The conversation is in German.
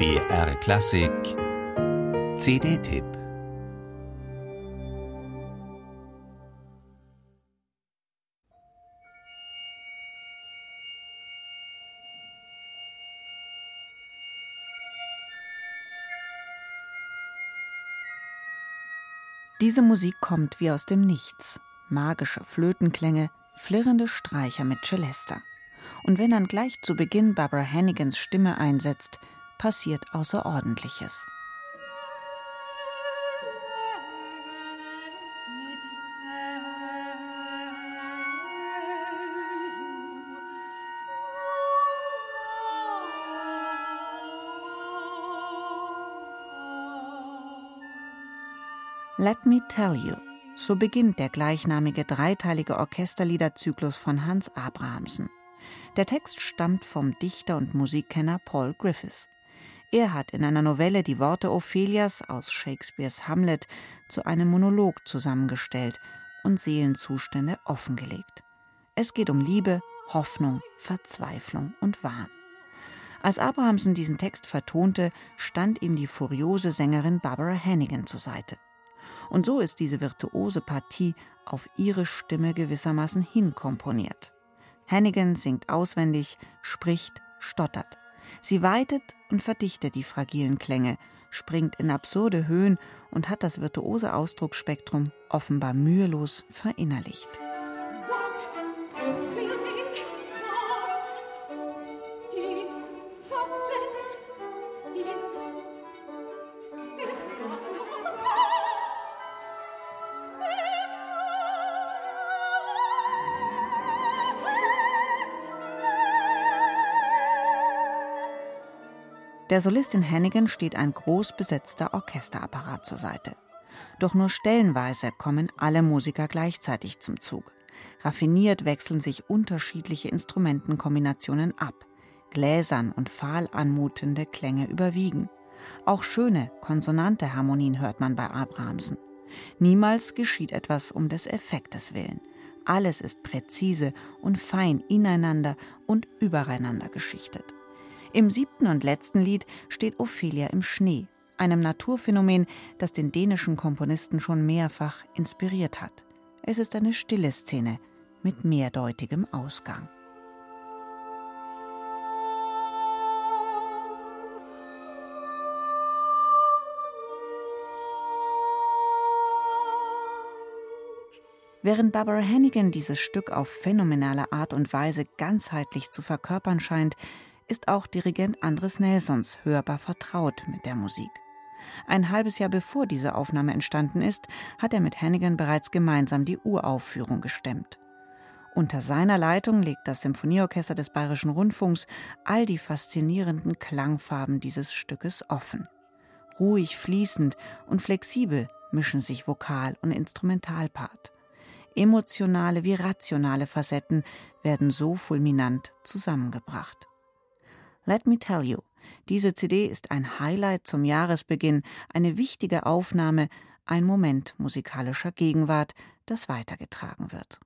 BR Klassik CD-Tipp Diese Musik kommt wie aus dem Nichts. Magische Flötenklänge, flirrende Streicher mit Celesta. Und wenn dann gleich zu Beginn Barbara Hannigans Stimme einsetzt, passiert Außerordentliches. Let Me Tell You. So beginnt der gleichnamige dreiteilige Orchesterliederzyklus von Hans Abrahamsen. Der Text stammt vom Dichter und Musikkenner Paul Griffiths. Er hat in einer Novelle die Worte Ophelias aus Shakespeares Hamlet zu einem Monolog zusammengestellt und Seelenzustände offengelegt. Es geht um Liebe, Hoffnung, Verzweiflung und Wahn. Als Abrahamsen diesen Text vertonte, stand ihm die furiose Sängerin Barbara Hannigan zur Seite. Und so ist diese virtuose Partie auf ihre Stimme gewissermaßen hinkomponiert. Hannigan singt auswendig, spricht, stottert. Sie weitet und verdichtet die fragilen Klänge, springt in absurde Höhen und hat das virtuose Ausdrucksspektrum offenbar mühelos verinnerlicht. Der Solistin Hannigan steht ein groß besetzter Orchesterapparat zur Seite. Doch nur stellenweise kommen alle Musiker gleichzeitig zum Zug. Raffiniert wechseln sich unterschiedliche Instrumentenkombinationen ab. Gläsern und fahl anmutende Klänge überwiegen. Auch schöne, konsonante Harmonien hört man bei Abrahamsen. Niemals geschieht etwas um des Effektes willen. Alles ist präzise und fein ineinander und übereinander geschichtet. Im siebten und letzten Lied steht Ophelia im Schnee, einem Naturphänomen, das den dänischen Komponisten schon mehrfach inspiriert hat. Es ist eine stille Szene mit mehrdeutigem Ausgang. Während Barbara Hannigan dieses Stück auf phänomenale Art und Weise ganzheitlich zu verkörpern scheint, ist auch Dirigent Andres Nelsons hörbar vertraut mit der Musik. Ein halbes Jahr bevor diese Aufnahme entstanden ist, hat er mit Hannigan bereits gemeinsam die Uraufführung gestemmt. Unter seiner Leitung legt das Symphonieorchester des Bayerischen Rundfunks all die faszinierenden Klangfarben dieses Stückes offen. Ruhig, fließend und flexibel mischen sich Vokal- und Instrumentalpart. Emotionale wie rationale Facetten werden so fulminant zusammengebracht. Let Me Tell You. Diese CD ist ein Highlight zum Jahresbeginn, eine wichtige Aufnahme, ein Moment musikalischer Gegenwart, das weitergetragen wird.